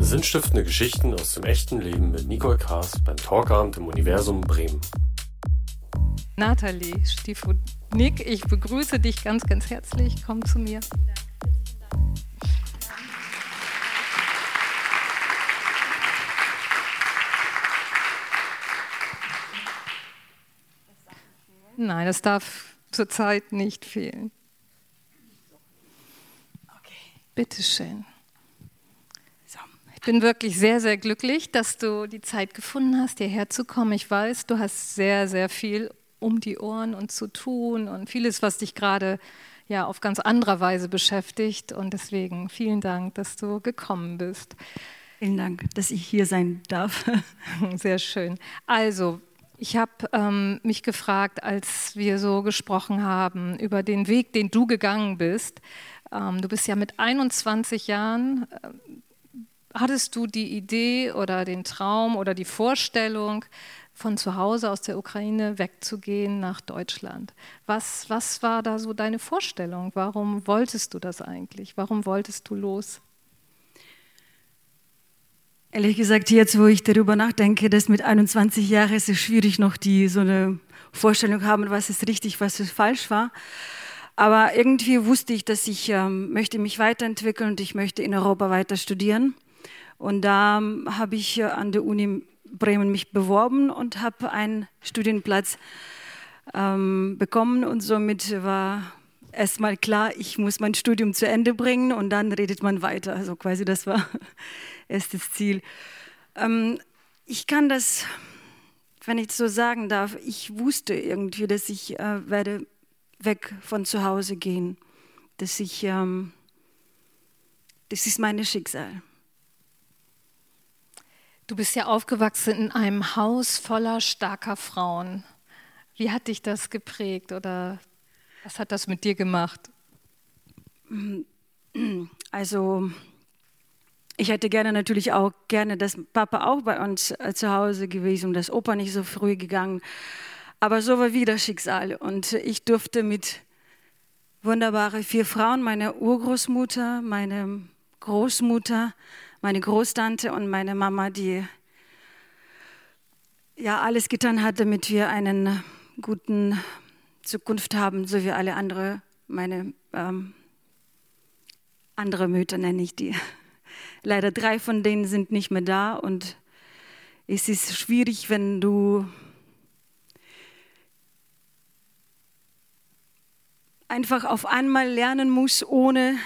Sinnstiftende Geschichten aus dem echten Leben mit Nicole Kaas beim Talkabend im Universum Bremen. Nathalie Stifunik, ich begrüße dich ganz, ganz herzlich. Komm zu mir. Nein, das darf zurzeit nicht fehlen. Okay. Bitte schön. Bin wirklich sehr, sehr glücklich, dass du die Zeit gefunden hast, hierher zu kommen. Ich weiß, du hast sehr, sehr viel um die Ohren und zu tun und vieles, was dich gerade ja auf ganz anderer Weise beschäftigt. Und deswegen vielen Dank, dass du gekommen bist. Vielen Dank, dass ich hier sein darf. Sehr schön. Also, ich habe ähm, mich gefragt, als wir so gesprochen haben über den Weg, den du gegangen bist. Ähm, du bist ja mit 21 Jahren, äh, hattest du die Idee oder den Traum oder die Vorstellung, von zu Hause aus der Ukraine wegzugehen nach Deutschland. Was, was war da so deine Vorstellung? Warum wolltest du das eigentlich? Warum wolltest du los? Ehrlich gesagt, jetzt, wo ich darüber nachdenke, dass mit 21 Jahren ist es schwierig, noch die so eine Vorstellung haben, was ist richtig, was ist falsch war. Aber irgendwie wusste ich, dass ich ähm, möchte mich weiterentwickeln und ich möchte in Europa weiter studieren. Und da ähm, habe ich äh, an der Uni Bremen mich beworben und habe einen Studienplatz ähm, bekommen und somit war erstmal klar, ich muss mein Studium zu Ende bringen und dann redet man weiter. Also quasi das war erstes Ziel. Ähm, ich kann das, wenn ich so sagen darf, ich wusste irgendwie, dass ich äh, werde weg von zu Hause gehen, dass ich, ähm, das ist mein Schicksal. Du bist ja aufgewachsen in einem Haus voller starker Frauen. Wie hat dich das geprägt oder was hat das mit dir gemacht? Also ich hätte gerne natürlich auch gerne, dass Papa auch bei uns äh, zu Hause gewesen und dass Opa nicht so früh gegangen. Aber so war wieder Schicksal und ich durfte mit wunderbaren vier Frauen, meine Urgroßmutter, meine Großmutter, meine Großtante und meine Mama, die ja alles getan hat, damit wir einen guten Zukunft haben, so wie alle andere, meine ähm, andere Mütter nenne ich die. Leider drei von denen sind nicht mehr da und es ist schwierig, wenn du einfach auf einmal lernen musst, ohne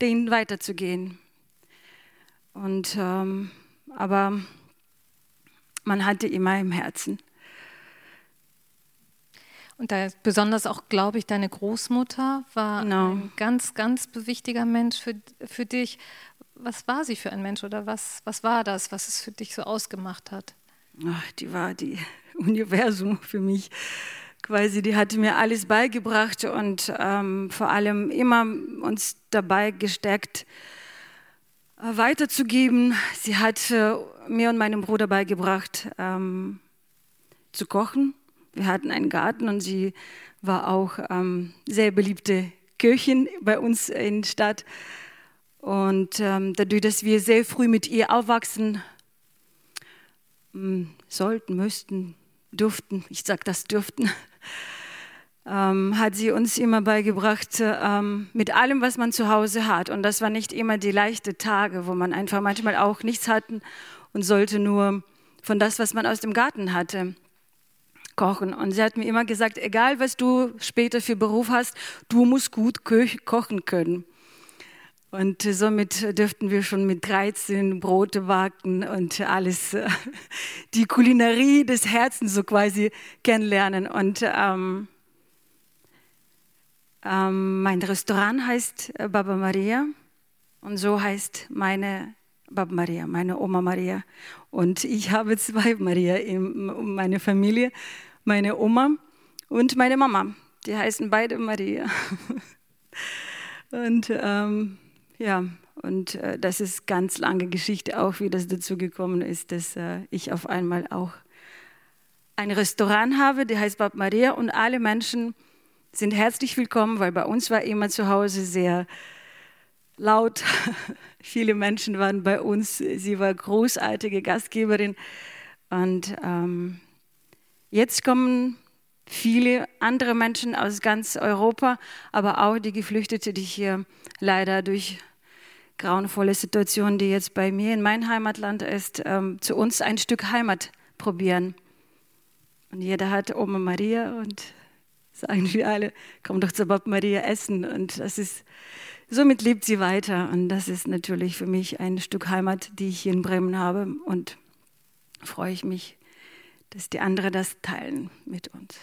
denen weiterzugehen. Und, ähm, aber man hatte immer im Herzen. Und da besonders auch, glaube ich, deine Großmutter war genau. ein ganz, ganz wichtiger Mensch für, für dich. Was war sie für ein Mensch oder was, was war das, was es für dich so ausgemacht hat? Ach, die war die Universum für mich. Quasi, die hatte mir alles beigebracht und ähm, vor allem immer uns dabei gesteckt, äh, weiterzugeben. Sie hat äh, mir und meinem Bruder beigebracht, ähm, zu kochen. Wir hatten einen Garten und sie war auch ähm, sehr beliebte Köchin bei uns in der Stadt. Und ähm, dadurch, dass wir sehr früh mit ihr aufwachsen ähm, sollten, müssten, durften, ich sage das dürften, ähm, hat sie uns immer beigebracht, ähm, mit allem, was man zu Hause hat. Und das waren nicht immer die leichten Tage, wo man einfach manchmal auch nichts hatten und sollte nur von das, was man aus dem Garten hatte, kochen. Und sie hat mir immer gesagt, egal was du später für Beruf hast, du musst gut kochen können. Und somit dürften wir schon mit 13 Brote backen und alles, die Kulinarie des Herzens so quasi kennenlernen. Und ähm, ähm, mein Restaurant heißt äh, Baba Maria und so heißt meine Baba Maria, meine Oma Maria. Und ich habe zwei Maria in meiner Familie, meine Oma und meine Mama. Die heißen beide Maria. und ähm, ja, und äh, das ist ganz lange Geschichte auch, wie das dazu gekommen ist, dass äh, ich auf einmal auch ein Restaurant habe, der heißt Bab Maria und alle Menschen sind herzlich willkommen, weil bei uns war immer zu Hause sehr laut. Viele Menschen waren bei uns. Sie war großartige Gastgeberin. Und ähm, jetzt kommen viele andere Menschen aus ganz Europa, aber auch die Geflüchteten, die hier leider durch grauenvolle Situationen, die jetzt bei mir in mein Heimatland ist, ähm, zu uns ein Stück Heimat probieren. Und jeder hat Oma Maria und sagen wir alle, komm doch zu Bob Maria essen. Und das ist, somit lebt sie weiter. Und das ist natürlich für mich ein Stück Heimat, die ich hier in Bremen habe. Und freue ich mich, dass die anderen das teilen mit uns.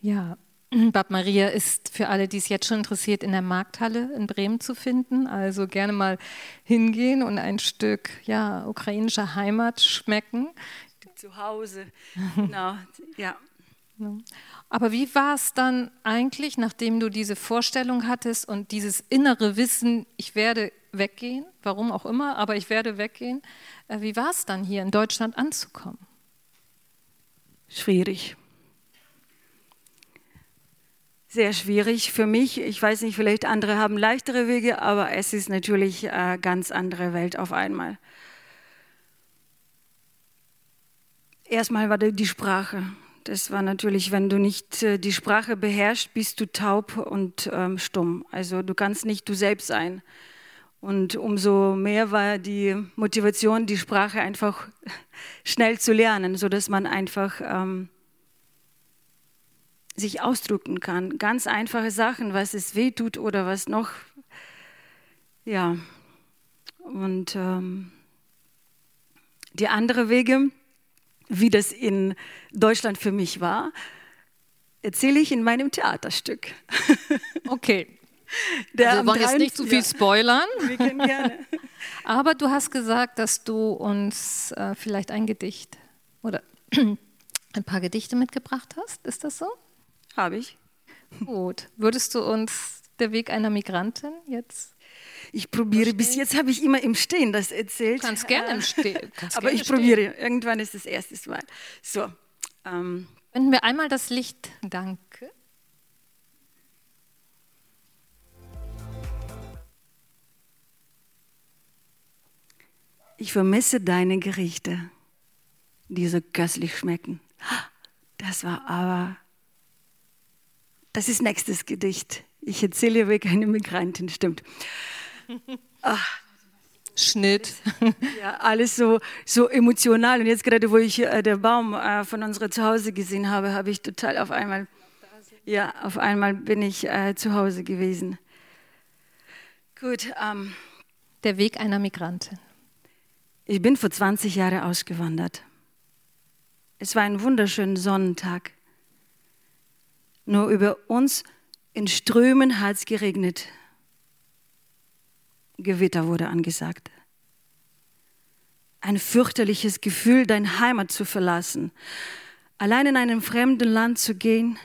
Ja, Bad Maria ist für alle, die es jetzt schon interessiert, in der Markthalle in Bremen zu finden. Also gerne mal hingehen und ein Stück ja, ukrainischer Heimat schmecken. Zu Hause, genau, ja. Aber wie war es dann eigentlich, nachdem du diese Vorstellung hattest und dieses innere Wissen, ich werde weggehen, warum auch immer, aber ich werde weggehen, äh, wie war es dann hier in Deutschland anzukommen? Schwierig. Sehr schwierig für mich. Ich weiß nicht, vielleicht andere haben leichtere Wege, aber es ist natürlich eine ganz andere Welt auf einmal. Erstmal war die Sprache. Das war natürlich, wenn du nicht äh, die Sprache beherrschst, bist du taub und ähm, stumm. Also du kannst nicht du selbst sein. Und umso mehr war die Motivation, die Sprache einfach schnell zu lernen, sodass man einfach ähm, sich ausdrücken kann. Ganz einfache Sachen, was es weh tut oder was noch. Ja. Und ähm, die andere Wege, wie das in Deutschland für mich war, erzähle ich in meinem Theaterstück. Okay. Der also wir wollen jetzt nicht zu viel spoilern. Wir können gerne. Aber du hast gesagt, dass du uns äh, vielleicht ein Gedicht oder ein paar Gedichte mitgebracht hast. Ist das so? Habe ich. Gut. Würdest du uns der Weg einer Migrantin jetzt ich probiere, bis jetzt habe ich immer im Stehen das erzählt. Du kannst gerne im Stehen. Aber ich probiere, irgendwann ist das erste Mal. So. Ähm. Wenden wir einmal das Licht. Danke. Ich vermisse deine Gerichte, die so köstlich schmecken. Das war aber, das ist nächstes Gedicht. Ich erzähle wie keine Migrantin, stimmt. Ach. Schnitt. Ja, alles so, so emotional. Und jetzt gerade, wo ich äh, den Baum äh, von unserem Zuhause gesehen habe, habe ich total auf einmal, ja, auf einmal bin ich äh, zu Hause gewesen. Gut. Ähm, Der Weg einer Migrantin. Ich bin vor 20 Jahren ausgewandert. Es war ein wunderschöner Sonnentag. Nur über uns in Strömen hat es geregnet. Gewitter wurde angesagt. Ein fürchterliches Gefühl, deine Heimat zu verlassen, allein in einem fremden Land zu gehen.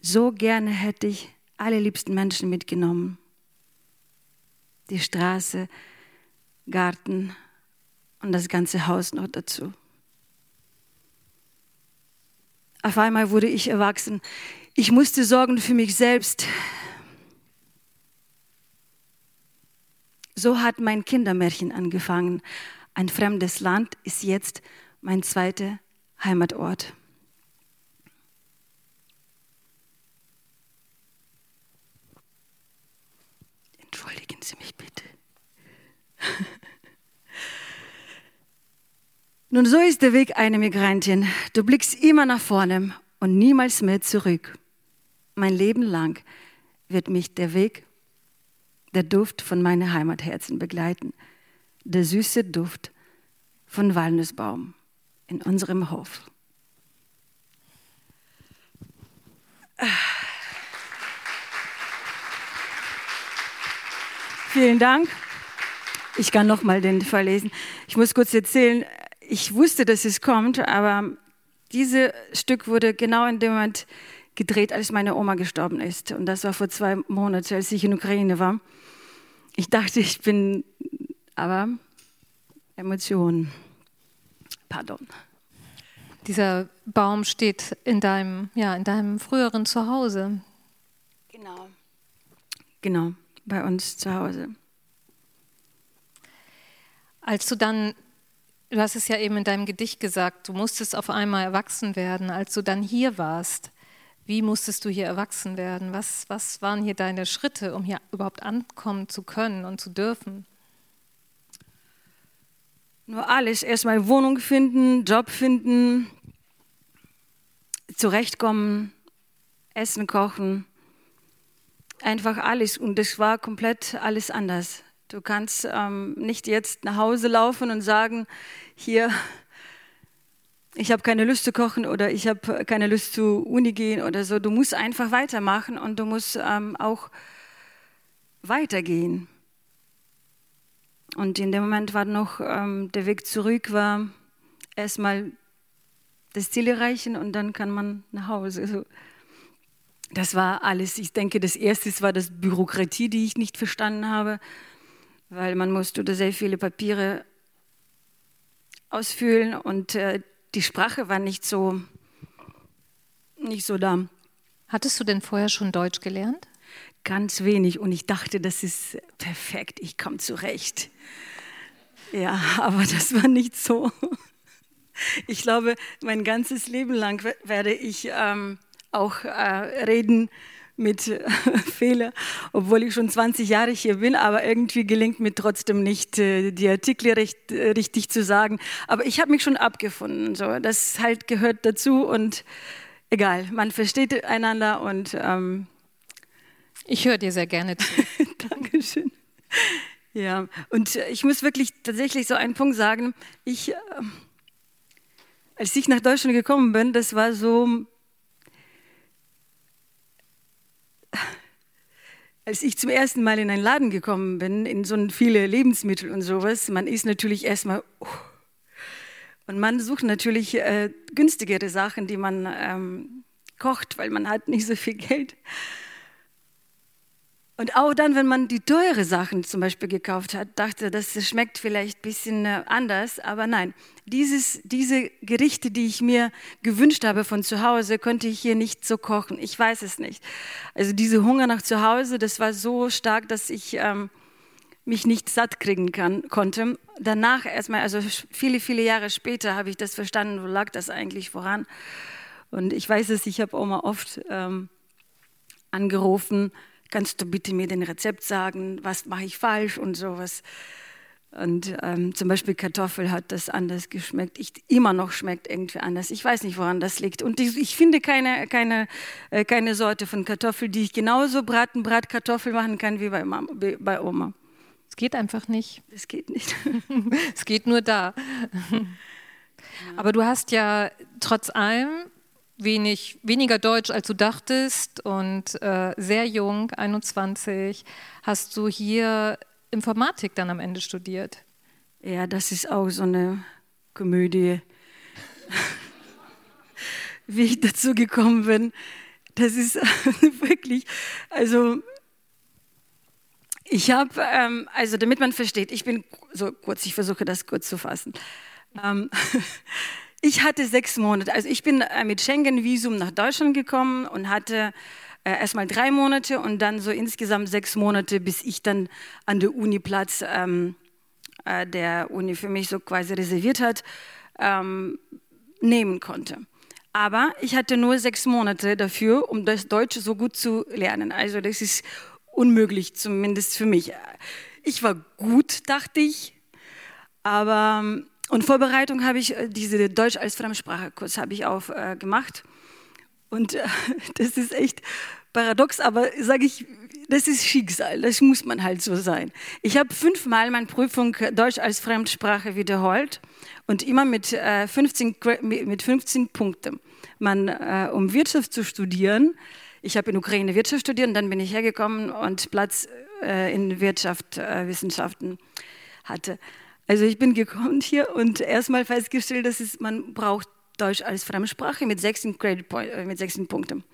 So gerne hätte ich alle liebsten Menschen mitgenommen. Die Straße, Garten und das ganze Haus noch dazu. Auf einmal wurde ich erwachsen. Ich musste sorgen für mich selbst, So hat mein Kindermärchen angefangen. Ein fremdes Land ist jetzt mein zweiter Heimatort. Entschuldigen Sie mich bitte. Nun, so ist der Weg einer Migrantin. Du blickst immer nach vorne und niemals mehr zurück. Mein Leben lang wird mich der Weg der Duft von meinem Heimatherzen begleiten. Der süße Duft von Walnussbaum in unserem Hof. Vielen Dank. Ich kann noch mal den verlesen. Ich muss kurz erzählen, ich wusste, dass es kommt, aber dieses Stück wurde genau in dem Moment gedreht, als meine Oma gestorben ist. Und das war vor zwei Monaten, als ich in Ukraine war. Ich dachte, ich bin, aber Emotionen. Pardon. Dieser Baum steht in deinem, ja, in deinem früheren Zuhause. Genau. Genau. bei uns zu Hause. Als du dann, du hast es ja eben in deinem Gedicht gesagt, du musstest auf einmal erwachsen werden, als du dann hier warst. Wie musstest du hier erwachsen werden? Was, was waren hier deine Schritte, um hier überhaupt ankommen zu können und zu dürfen? Nur alles. Erstmal Wohnung finden, Job finden, zurechtkommen, Essen kochen. Einfach alles. Und das war komplett alles anders. Du kannst ähm, nicht jetzt nach Hause laufen und sagen, hier, ich habe keine Lust zu kochen oder ich habe keine Lust zu Uni gehen oder so. Du musst einfach weitermachen und du musst ähm, auch weitergehen. Und in dem Moment war noch ähm, der Weg zurück, war erstmal das Ziel erreichen und dann kann man nach Hause. Also, das war alles. Ich denke, das erste war das Bürokratie, die ich nicht verstanden habe, weil man musste sehr viele Papiere ausfüllen und äh, die Sprache war nicht so, nicht so da. Hattest du denn vorher schon Deutsch gelernt? Ganz wenig und ich dachte, das ist perfekt, ich komme zurecht. Ja, aber das war nicht so. Ich glaube, mein ganzes Leben lang werde ich ähm, auch äh, reden mit äh, Fehler, obwohl ich schon 20 Jahre hier bin, aber irgendwie gelingt mir trotzdem nicht, äh, die Artikel recht, äh, richtig zu sagen. Aber ich habe mich schon abgefunden. So. Das halt gehört dazu und egal, man versteht einander und ähm, ich höre dir sehr gerne zu. Dankeschön. Ja, und ich muss wirklich tatsächlich so einen Punkt sagen. Ich, äh, als ich nach Deutschland gekommen bin, das war so als ich zum ersten Mal in einen Laden gekommen bin, in so viele Lebensmittel und sowas, man ist natürlich erstmal, oh, und man sucht natürlich äh, günstigere Sachen, die man ähm, kocht, weil man hat nicht so viel Geld. Und auch dann, wenn man die teure Sachen zum Beispiel gekauft hat, dachte, das schmeckt vielleicht ein bisschen äh, anders, aber nein, dieses, diese Gerichte, die ich mir gewünscht habe von zu Hause, konnte ich hier nicht so kochen. Ich weiß es nicht. Also diese Hunger nach zu Hause, das war so stark, dass ich ähm, mich nicht satt kriegen kann, konnte. Danach erstmal, also viele, viele Jahre später habe ich das verstanden, wo lag das eigentlich voran. Und ich weiß es, ich habe Oma oft ähm, angerufen, kannst du bitte mir den Rezept sagen, was mache ich falsch und sowas. Und ähm, zum Beispiel Kartoffel hat das anders geschmeckt. Ich, immer noch schmeckt irgendwie anders. Ich weiß nicht, woran das liegt. Und ich, ich finde keine, keine, äh, keine Sorte von Kartoffel, die ich genauso braten, Bratkartoffel machen kann wie bei, Mama, bei Oma. Es geht einfach nicht. Es geht nicht. es geht nur da. Aber du hast ja trotz allem wenig, weniger Deutsch, als du dachtest und äh, sehr jung, 21, hast du hier Informatik dann am Ende studiert. Ja, das ist auch so eine Komödie. Wie ich dazu gekommen bin, das ist wirklich, also ich habe, ähm, also damit man versteht, ich bin so kurz, ich versuche das kurz zu fassen. Ähm, Ich hatte sechs Monate. Also ich bin äh, mit Schengen-Visum nach Deutschland gekommen und hatte äh, erstmal drei Monate und dann so insgesamt sechs Monate, bis ich dann an der Uni Platz ähm, äh, der Uni für mich so quasi reserviert hat, ähm, nehmen konnte. Aber ich hatte nur sechs Monate dafür, um das Deutsche so gut zu lernen. Also das ist unmöglich, zumindest für mich. Ich war gut, dachte ich, aber ähm, und Vorbereitung habe ich, äh, diese Deutsch als Fremdsprachekurs habe ich auch äh, gemacht. Und äh, das ist echt paradox, aber sage ich, das ist Schicksal, das muss man halt so sein. Ich habe fünfmal meine Prüfung Deutsch als Fremdsprache wiederholt und immer mit, äh, 15, mit 15 Punkten. Man, äh, um Wirtschaft zu studieren, ich habe in Ukraine Wirtschaft studiert und dann bin ich hergekommen und Platz äh, in Wirtschaftswissenschaften hatte. Also ich bin gekommen hier und erstmal festgestellt, dass es, man braucht Deutsch als Fremdsprache mit 16, Credit Point, äh, mit 16 Punkten.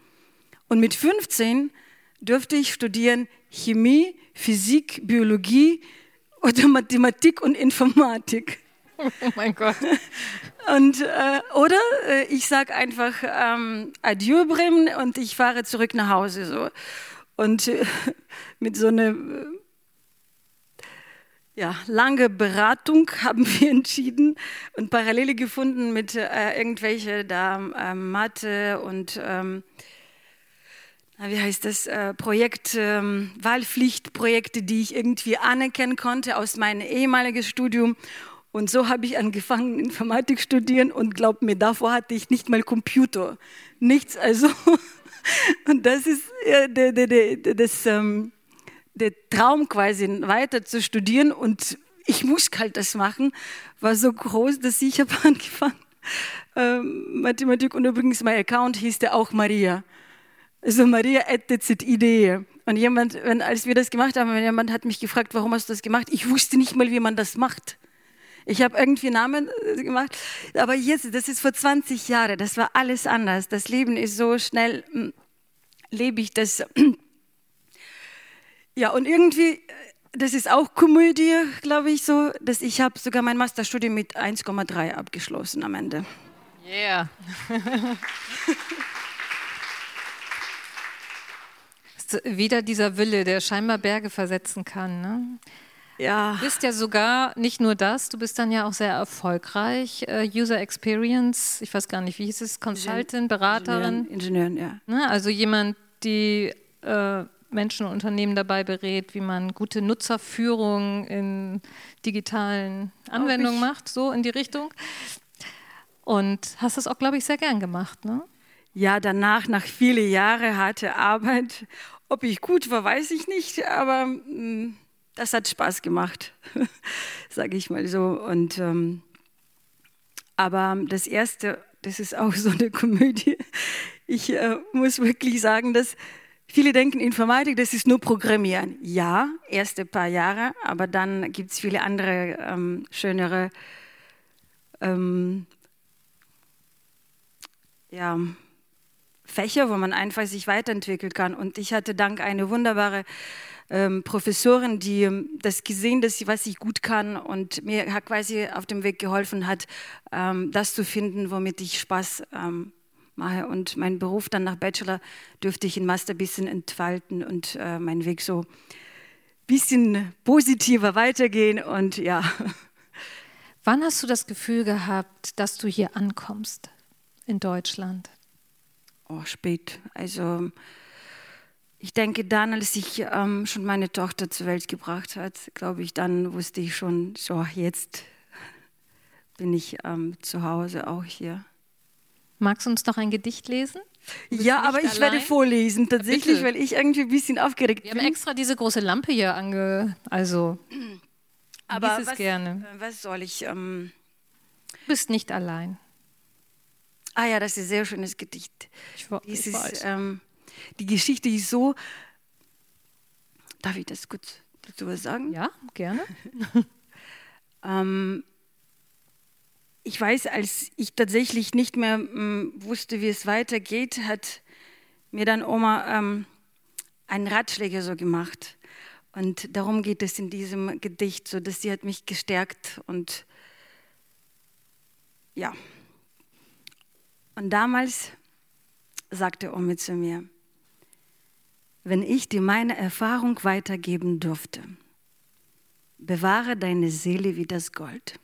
Und mit 15 durfte ich studieren Chemie, Physik, Biologie oder Mathematik und Informatik. Oh mein Gott. Und, äh, oder äh, ich sage einfach ähm, Adieu Bremen und ich fahre zurück nach Hause. So. Und äh, mit so einer äh, ja, lange Beratung haben wir entschieden und Parallele gefunden mit äh, irgendwelche da äh, Mathe und ähm, wie heißt das äh, Projekt ähm, Wahlpflichtprojekte, die ich irgendwie anerkennen konnte aus meinem ehemaligen Studium. Und so habe ich angefangen, Informatik studieren und glaub mir, davor hatte ich nicht mal Computer, nichts. Also und das ist äh, der, der, der, das ähm, der Traum quasi weiter zu studieren und ich muss halt das machen, war so groß, dass ich habe angefangen ähm, Mathematik und übrigens mein Account hieß der auch Maria. Also Maria Idee. Und jemand, wenn, als wir das gemacht haben, jemand hat mich gefragt, warum hast du das gemacht? Ich wusste nicht mal, wie man das macht. Ich habe irgendwie Namen äh, gemacht, aber jetzt, das ist vor 20 Jahren, das war alles anders. Das Leben ist so schnell, hm, lebe ich das ja, und irgendwie, äh, das ist auch Komödie, glaube ich, so, dass ich habe sogar mein Masterstudium mit 1,3 abgeschlossen am Ende. Yeah. Wieder dieser Wille, der scheinbar Berge versetzen kann. Ne? Ja. Du bist ja sogar nicht nur das, du bist dann ja auch sehr erfolgreich. Uh, User Experience, ich weiß gar nicht, wie hieß es, Consultant, Beraterin. Ingenieurin, ja. Ne? Also jemand, die äh, Menschen und Unternehmen dabei berät, wie man gute Nutzerführung in digitalen Anwendungen macht, so in die Richtung. Und hast das auch, glaube ich, sehr gern gemacht, ne? Ja, danach, nach vielen Jahren harte Arbeit, ob ich gut war, weiß ich nicht, aber mh, mm, das hat Spaß gemacht, sage ich mal so. Und ähm, aber das erste, das ist auch so eine Komödie. Ich äh, muss wirklich sagen, dass Viele denken, Informatik, das ist nur Programmieren. Ja, erste paar Jahre, aber dann gibt es viele andere ähm, schönere ähm, ja, Fächer, wo man einfach sich weiterentwickeln kann. Und ich hatte dank einer wunderbaren ähm, Professorin, die ähm, das gesehen, sie was ich gut kann und mir quasi auf dem Weg geholfen hat, ähm, das zu finden, womit ich Spaß ähm, mache. Und meinen Beruf dann nach Bachelor dürfte ich in Master ein bisschen entfalten und äh, meinen Weg so ein bisschen positiver weitergehen. Und ja. Wann hast du das Gefühl gehabt, dass du hier ankommst in Deutschland? Oh, spät. Also ich denke dann, als ich ähm, schon meine Tochter zur Welt gebracht hat, glaube ich, dann wusste ich schon, so jetzt bin ich ähm, zu Hause auch hier. Magst du uns noch ein Gedicht lesen? Ja, aber ich allein? werde vorlesen, tatsächlich, weil ich irgendwie ein bisschen aufgeregt bin. Wir haben extra diese große Lampe hier ange... Also, aber es was, gerne. Äh, was soll ich... Ähm du bist nicht allein. Ah ja, das ist ein sehr schönes Gedicht. Ich, ich ist, ähm, die Geschichte ist so... Darf ich das kurz dazu was sagen? Ja, gerne. ähm, ich weiß, als ich tatsächlich nicht mehr ähm, wusste, wie es weitergeht, hat mir dann Oma ähm, einen Ratschläger so gemacht. Und darum geht es in diesem Gedicht, so dass sie hat mich gestärkt und ja. Und damals sagte Oma zu mir, wenn ich dir meine Erfahrung weitergeben durfte, bewahre deine Seele wie das Gold.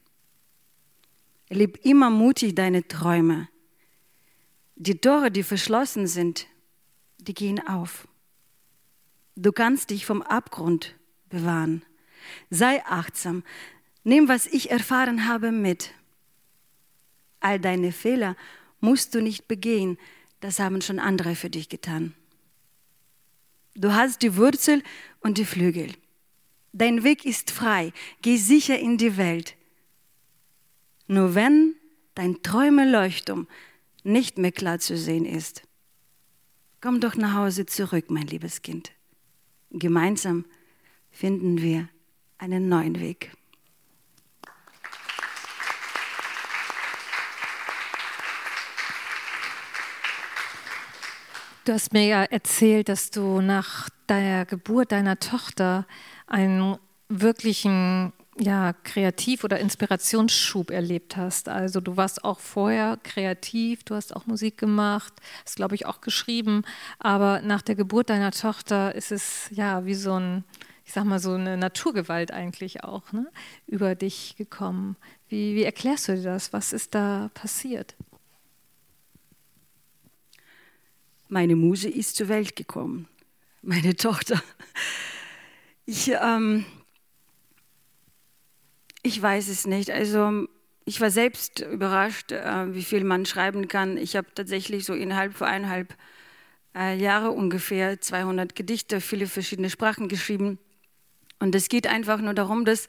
Lieb immer mutig deine Träume. Die Tore, die verschlossen sind, die gehen auf. Du kannst dich vom Abgrund bewahren. Sei achtsam. Nimm, was ich erfahren habe, mit. All deine Fehler musst du nicht begehen, das haben schon andere für dich getan. Du hast die Wurzel und die Flügel. Dein Weg ist frei, geh sicher in die Welt. Nur wenn dein Träumeleuchtum nicht mehr klar zu sehen ist, komm doch nach Hause zurück, mein liebes Kind. Gemeinsam finden wir einen neuen Weg. Du hast mir ja erzählt, dass du nach der Geburt deiner Tochter einen wirklichen ja, Kreativ- oder Inspirationsschub erlebt hast. Also du warst auch vorher kreativ, du hast auch Musik gemacht, hast, glaube ich, auch geschrieben. Aber nach der Geburt deiner Tochter ist es ja wie so ein, ich sag mal, so eine Naturgewalt eigentlich auch ne, über dich gekommen. Wie, wie erklärst du dir das? Was ist da passiert? Meine Muse ist zur Welt gekommen, meine Tochter. Ich, ähm, ich weiß es nicht. Also ich war selbst überrascht, äh, wie viel man schreiben kann. Ich habe tatsächlich so innerhalb von eineinhalb äh, Jahre ungefähr 200 Gedichte, viele verschiedene Sprachen geschrieben. Und es geht einfach nur darum, dass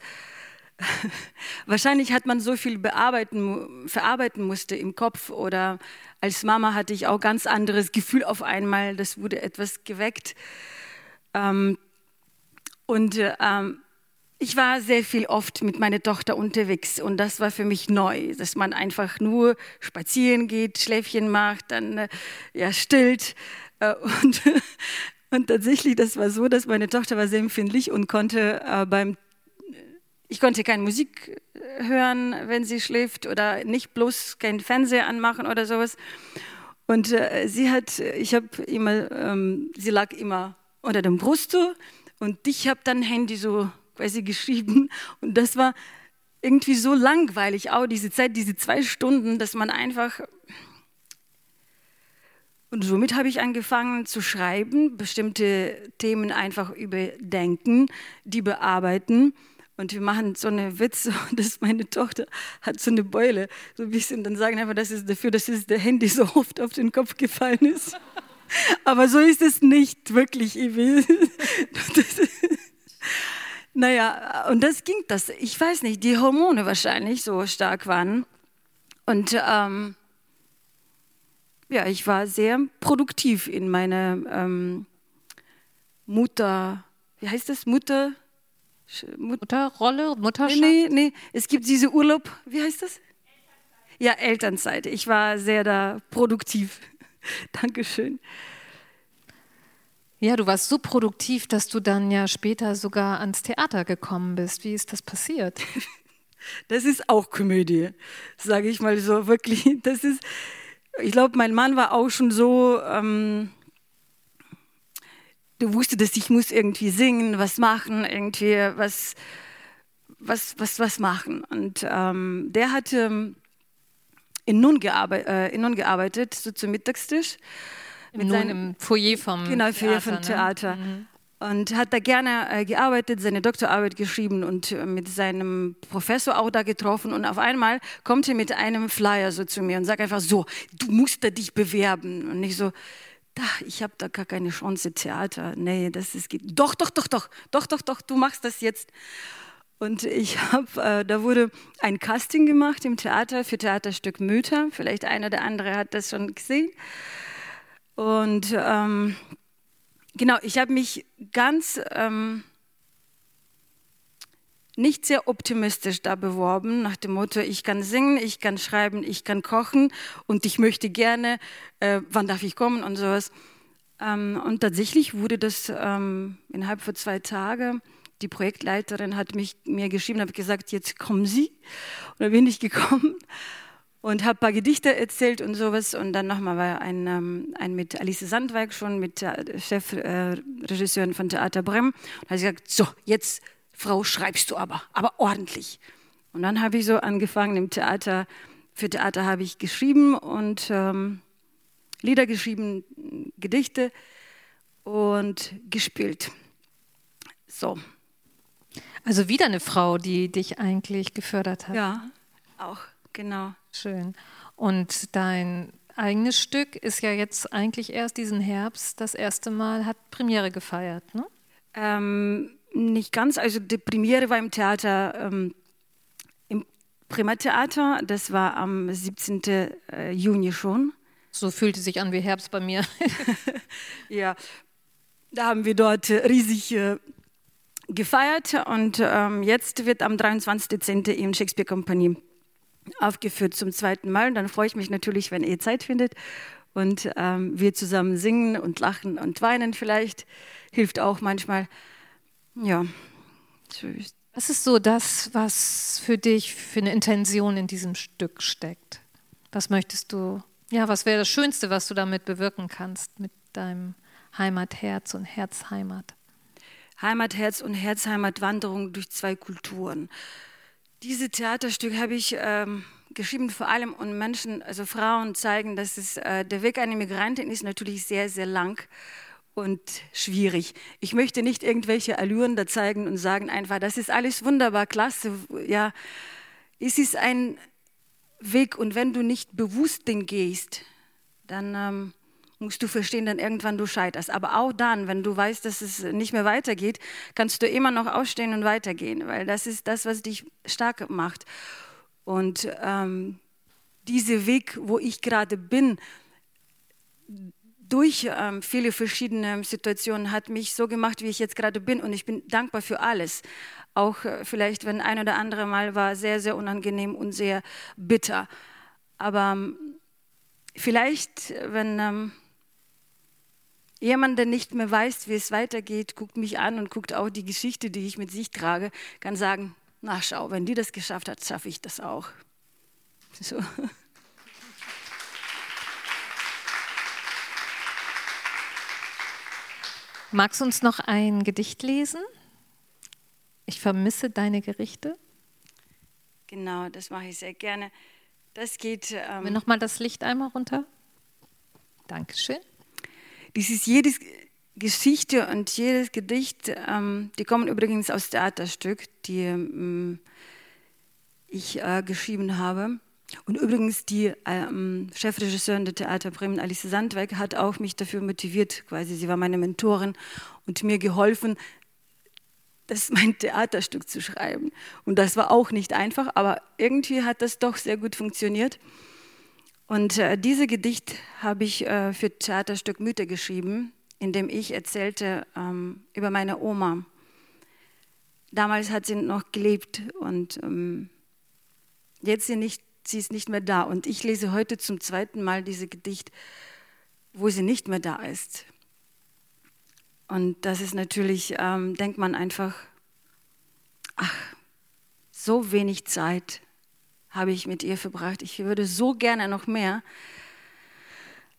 wahrscheinlich hat man so viel bearbeiten, verarbeiten musste im Kopf oder als Mama hatte ich auch ganz anderes Gefühl auf einmal. Das wurde etwas geweckt. Ähm, und ähm, ich war sehr viel oft mit meiner Tochter unterwegs und das war für mich neu, dass man einfach nur spazieren geht, Schläfchen macht, dann äh, ja stillt äh, und und tatsächlich, das war so, dass meine Tochter war sehr empfindlich und konnte äh, beim ich konnte keine Musik hören, wenn sie schläft oder nicht bloß kein Fernseher anmachen oder sowas. Und sie hat, ich habe immer, ähm, sie lag immer unter dem Brust und ich habe dann Handy so quasi geschrieben. Und das war irgendwie so langweilig, auch diese Zeit, diese zwei Stunden, dass man einfach. Und somit habe ich angefangen zu schreiben, bestimmte Themen einfach überdenken, die bearbeiten. Und wir machen so eine Witze, dass meine Tochter hat so eine Beule, so ein bisschen, dann sagen einfach, das ist dafür, dass der Handy so oft auf den Kopf gefallen ist. Aber so ist es nicht wirklich, Ivi. Naja, und das ging das. Ich weiß nicht, die Hormone wahrscheinlich so stark waren. Und ähm, ja, ich war sehr produktiv in meiner ähm, Mutter, wie heißt das, Mutter? Mut Mutterrolle, Mutterschaft? Nee, nee, es gibt diese Urlaub, wie heißt das? Ja, Elternzeit. Ich war sehr da produktiv. Dankeschön. Ja, du warst so produktiv, dass du dann ja später sogar ans Theater gekommen bist. Wie ist das passiert? Das ist auch Komödie, sage ich mal so wirklich. Das ist, ich glaube, mein Mann war auch schon so. Ähm, du wusste, dass ich muss irgendwie singen, was machen, irgendwie was, was, was, was machen. Und ähm, der hatte in Nun, gearbeit, äh, in Nun gearbeitet, so zum Mittagstisch. Mit Nun im Foyer vom genau, Theater. Foyer vom Theater. Ne? Und hat da gerne äh, gearbeitet, seine Doktorarbeit geschrieben und äh, mit seinem Professor auch da getroffen. Und auf einmal kommt er mit einem Flyer so zu mir und sagt einfach so, du musst da dich bewerben. Und ich so, ich habe da gar keine Chance, Theater. Nee, das ist, doch, doch, doch, doch, doch, doch, doch, du machst das jetzt. Und ich habe, äh, da wurde ein Casting gemacht im Theater für Theaterstück Mütter. Vielleicht einer oder andere hat das schon gesehen. Und ähm, genau, ich habe mich ganz ähm, nicht sehr optimistisch da beworben, nach dem Motto, ich kann singen, ich kann schreiben, ich kann kochen und ich möchte gerne, äh, wann darf ich kommen und sowas. Ähm, und tatsächlich wurde das ähm, innerhalb von zwei Tagen, die Projektleiterin hat mich, mir geschrieben, habe gesagt, jetzt kommen Sie. Und da bin ich gekommen und habe ein paar Gedichte erzählt und sowas. Und dann nochmal war ein, ähm, ein mit Alice Sandweig schon, mit der Chefregisseurin äh, von Theater Brem. Und habe gesagt, so, jetzt, Frau, schreibst du aber, aber ordentlich. Und dann habe ich so angefangen im Theater, für Theater habe ich geschrieben und ähm, Lieder geschrieben, Gedichte und gespielt. So. Also wieder eine Frau, die dich eigentlich gefördert hat. Ja, auch, genau. Schön. Und dein eigenes Stück ist ja jetzt eigentlich erst diesen Herbst das erste Mal, hat Premiere gefeiert, ne? Ähm, nicht ganz. Also die Premiere war im Theater, ähm, im Primattheater. Das war am 17. Äh, Juni schon. So fühlte sich an wie Herbst bei mir. ja, da haben wir dort riesig äh, gefeiert und ähm, jetzt wird am 23. Dezember im Shakespeare Company aufgeführt zum zweiten Mal. Und dann freue ich mich natürlich, wenn ihr Zeit findet und ähm, wir zusammen singen und lachen und weinen vielleicht. Hilft auch manchmal. Ja, Was ist so das, was für dich für eine Intention in diesem Stück steckt? Was möchtest du, ja, was wäre das Schönste, was du damit bewirken kannst, mit deinem Heimatherz und Herzheimat? Heimatherz und Herzheimatwanderung durch zwei Kulturen. Diese Theaterstück habe ich ähm, geschrieben vor allem, um Menschen, also Frauen zeigen, dass es, äh, der Weg einer Migrantin ist natürlich sehr, sehr lang und schwierig. Ich möchte nicht irgendwelche Allüren da zeigen und sagen einfach, das ist alles wunderbar, klasse. Ja, es ist ein Weg und wenn du nicht bewusst den gehst, dann ähm, musst du verstehen, dann irgendwann du scheiterst. Aber auch dann, wenn du weißt, dass es nicht mehr weitergeht, kannst du immer noch aufstehen und weitergehen, weil das ist das, was dich stark macht. Und ähm, dieser Weg, wo ich gerade bin, durch ähm, viele verschiedene Situationen hat mich so gemacht, wie ich jetzt gerade bin. Und ich bin dankbar für alles. Auch äh, vielleicht, wenn ein oder andere Mal war sehr, sehr unangenehm und sehr bitter. Aber ähm, vielleicht, wenn ähm, jemand, der nicht mehr weiß, wie es weitergeht, guckt mich an und guckt auch die Geschichte, die ich mit sich trage, kann sagen, na schau, wenn die das geschafft hat, schaffe ich das auch. So. Magst du uns noch ein Gedicht lesen? Ich vermisse deine Gerichte. Genau, das mache ich sehr gerne. Das geht. Ähm, Nochmal das Licht einmal runter. Dankeschön. Dies ist jedes Geschichte und jedes Gedicht, ähm, die kommen übrigens aus Theaterstück, die ähm, ich äh, geschrieben habe. Und übrigens die ähm, Chefregisseurin der Theater Bremen, Alice Sandweg, hat auch mich dafür motiviert, quasi. Sie war meine Mentorin und mir geholfen, das mein Theaterstück zu schreiben. Und das war auch nicht einfach, aber irgendwie hat das doch sehr gut funktioniert. Und äh, dieses Gedicht habe ich äh, für Theaterstück Mythe geschrieben, in dem ich erzählte ähm, über meine Oma. Damals hat sie noch gelebt und ähm, jetzt sie nicht sie ist nicht mehr da. Und ich lese heute zum zweiten Mal dieses Gedicht, wo sie nicht mehr da ist. Und das ist natürlich, ähm, denkt man einfach, ach, so wenig Zeit habe ich mit ihr verbracht. Ich würde so gerne noch mehr.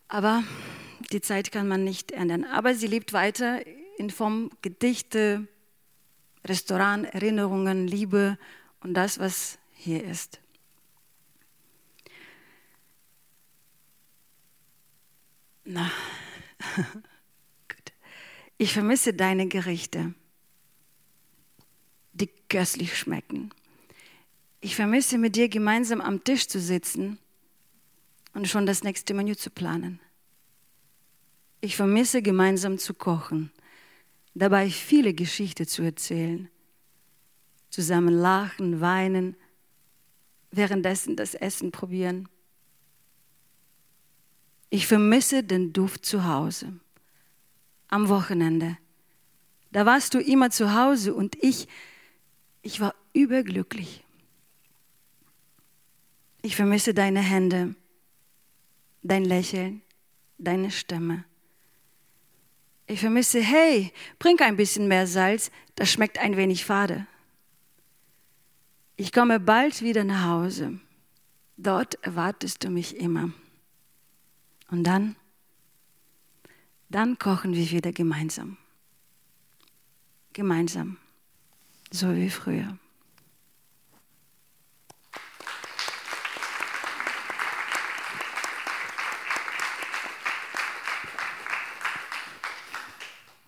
Aber die Zeit kann man nicht ändern. Aber sie lebt weiter in Form Gedichte, Restaurant, Erinnerungen, Liebe und das, was hier ist. Na, gut. Ich vermisse deine Gerichte, die köstlich schmecken. Ich vermisse mit dir gemeinsam am Tisch zu sitzen und schon das nächste Menü zu planen. Ich vermisse gemeinsam zu kochen, dabei viele Geschichten zu erzählen, zusammen lachen, weinen, währenddessen das Essen probieren. Ich vermisse den Duft zu Hause. Am Wochenende. Da warst du immer zu Hause und ich, ich war überglücklich. Ich vermisse deine Hände, dein Lächeln, deine Stimme. Ich vermisse, hey, bring ein bisschen mehr Salz, das schmeckt ein wenig fade. Ich komme bald wieder nach Hause. Dort erwartest du mich immer. Und dann, dann kochen wir wieder gemeinsam. Gemeinsam, so wie früher.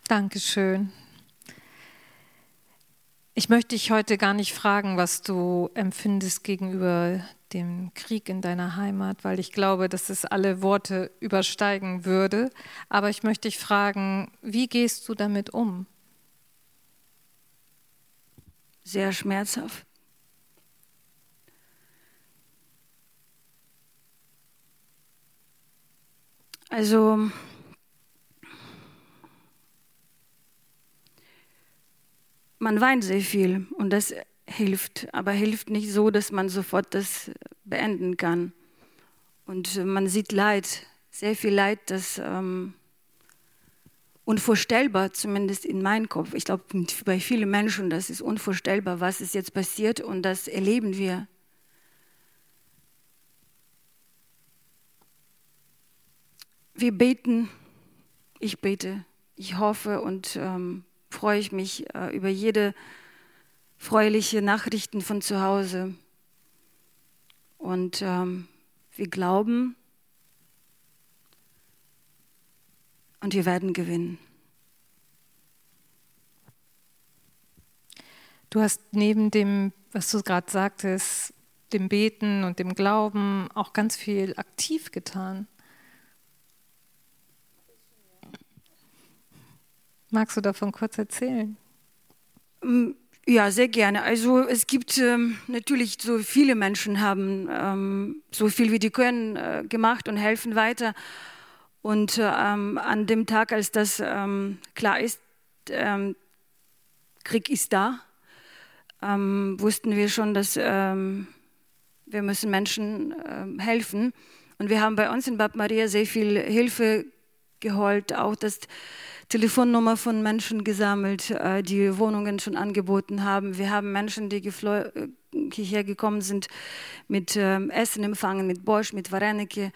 Dankeschön. Ich möchte dich heute gar nicht fragen, was du empfindest gegenüber dem Krieg in deiner Heimat, weil ich glaube, dass es alle Worte übersteigen würde. Aber ich möchte dich fragen, wie gehst du damit um? Sehr schmerzhaft. Also man weint sehr viel und das hilft, aber hilft nicht so, dass man sofort das beenden kann. Und man sieht Leid, sehr viel Leid, das ähm, unvorstellbar, zumindest in meinem Kopf. Ich glaube, bei vielen Menschen, das ist unvorstellbar, was ist jetzt passiert und das erleben wir. Wir beten, ich bete, ich hoffe und ähm, freue ich mich äh, über jede freuliche Nachrichten von zu Hause. Und ähm, wir glauben, und wir werden gewinnen. Du hast neben dem, was du gerade sagtest, dem Beten und dem Glauben auch ganz viel aktiv getan. Magst du davon kurz erzählen? Mm, ja, sehr gerne. Also es gibt ähm, natürlich so viele Menschen haben ähm, so viel wie die können äh, gemacht und helfen weiter. Und ähm, an dem Tag, als das ähm, klar ist, ähm, Krieg ist da, ähm, wussten wir schon, dass wir müssen Menschen ähm, helfen. Und wir haben bei uns in Bad Maria sehr viel Hilfe geholt, auch das Telefonnummer von Menschen gesammelt, äh, die Wohnungen schon angeboten haben. Wir haben Menschen, die äh, hierher gekommen sind, mit Essen empfangen, mit Borsch, mit Varenike.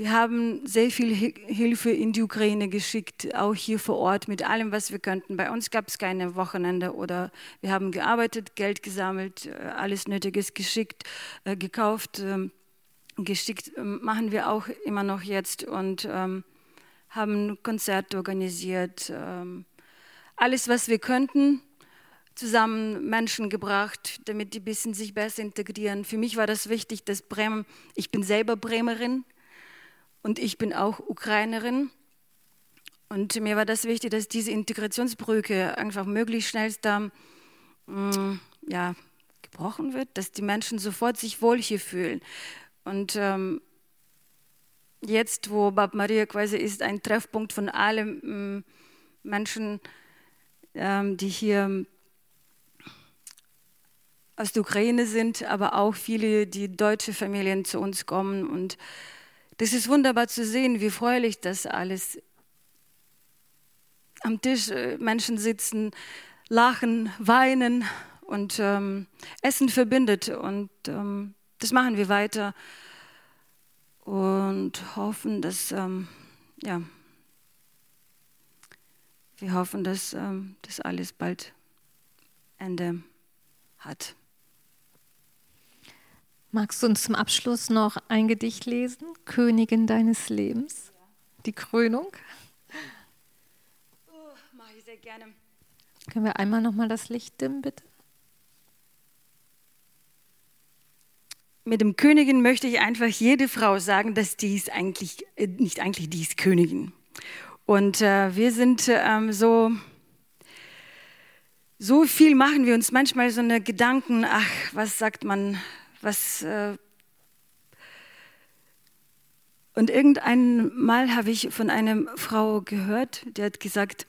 Wir haben sehr viel Hilfe in die Ukraine geschickt, auch hier vor Ort mit allem, was wir könnten. Bei uns gab es keine Wochenende oder wir haben gearbeitet, Geld gesammelt, äh, alles Nötiges geschickt, äh, gekauft, ähm, geschickt. Ähm, machen wir auch immer noch jetzt und ähm, haben Konzerte organisiert. Ähm, alles, was wir könnten, zusammen Menschen gebracht, damit die bisschen sich besser integrieren. Für mich war das wichtig, dass Bremen, ich bin selber Bremerin, und ich bin auch Ukrainerin. Und mir war das wichtig, dass diese Integrationsbrücke einfach möglichst schnell da mm, ja, gebrochen wird, dass die Menschen sofort sich wohl hier fühlen. Und ähm, jetzt, wo Bab Maria quasi ist, ein Treffpunkt von allen mm, Menschen, ähm, die hier aus der Ukraine sind, aber auch viele, die deutsche Familien zu uns kommen und das ist wunderbar zu sehen, wie freulich das alles am Tisch äh, Menschen sitzen, lachen, weinen und ähm, Essen verbindet. Und ähm, das machen wir weiter und hoffen, dass, ähm, ja, wir hoffen, dass ähm, das alles bald Ende hat. Magst du uns zum Abschluss noch ein Gedicht lesen? Königin deines Lebens, die Krönung. Oh, mache ich sehr gerne. Können wir einmal noch mal das Licht dimmen, bitte? Mit dem Königin möchte ich einfach jede Frau sagen, dass die ist eigentlich, äh, nicht eigentlich, die ist Königin. Und äh, wir sind ähm, so, so viel machen wir uns manchmal so eine Gedanken, ach, was sagt man, was. Äh und irgendein Mal habe ich von einer Frau gehört, die hat gesagt,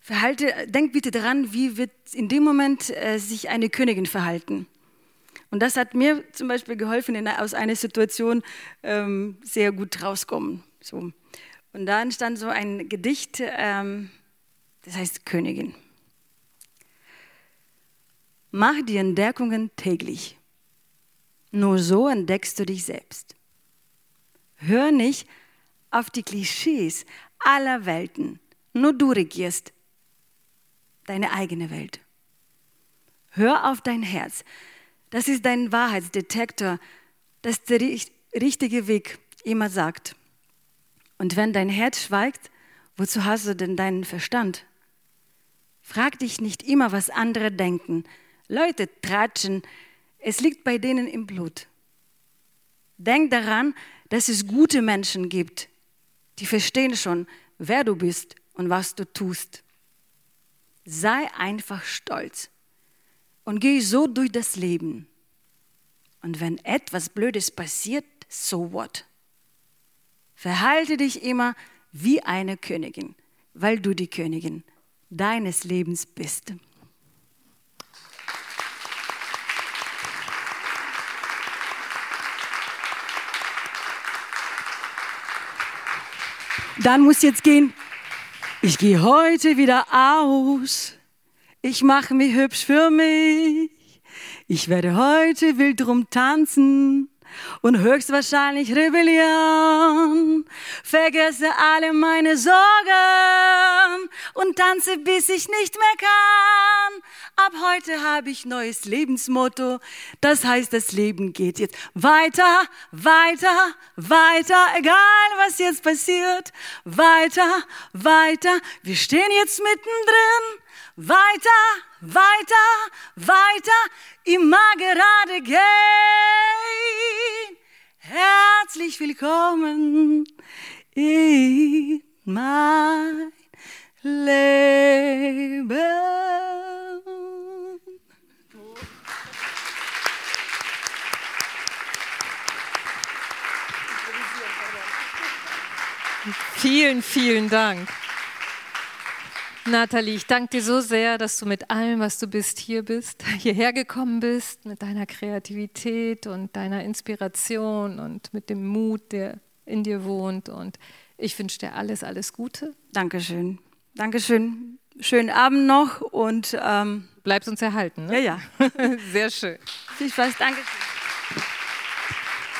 verhalte, denk bitte daran, wie wird in dem Moment äh, sich eine Königin verhalten. Und das hat mir zum Beispiel geholfen, in, aus einer Situation ähm, sehr gut rauskommen. So. Und da entstand so ein Gedicht, ähm, das heißt Königin. Mach die Entdeckungen täglich. Nur so entdeckst du dich selbst. Hör nicht auf die Klischees aller Welten. Nur du regierst deine eigene Welt. Hör auf dein Herz. Das ist dein Wahrheitsdetektor, das der richtige Weg immer sagt. Und wenn dein Herz schweigt, wozu hast du denn deinen Verstand? Frag dich nicht immer, was andere denken, Leute tratschen, es liegt bei denen im Blut. Denk daran, dass es gute Menschen gibt, die verstehen schon, wer du bist und was du tust. Sei einfach stolz und geh so durch das Leben. Und wenn etwas Blödes passiert, so what? Verhalte dich immer wie eine Königin, weil du die Königin deines Lebens bist. Dann muss jetzt gehen Ich gehe heute wieder aus. Ich mache mich hübsch für mich. Ich werde heute wild drum tanzen und höchstwahrscheinlich rebellieren. Vergesse alle meine Sorgen und tanze, bis ich nicht mehr kann. Ab heute habe ich neues Lebensmotto. Das heißt, das Leben geht jetzt weiter, weiter, weiter, egal was jetzt passiert. Weiter, weiter. Wir stehen jetzt mittendrin. Weiter, weiter, weiter, immer gerade gehen. Herzlich willkommen in mein Leben. Vielen, vielen Dank. Nathalie, ich danke dir so sehr, dass du mit allem, was du bist, hier bist, hierher gekommen bist, mit deiner Kreativität und deiner Inspiration und mit dem Mut, der in dir wohnt. Und ich wünsche dir alles, alles Gute. Dankeschön. Dankeschön. Schönen Abend noch und ähm, bleibst uns erhalten. Ne? Ja, ja. Sehr schön. Viel Spaß. Dankeschön.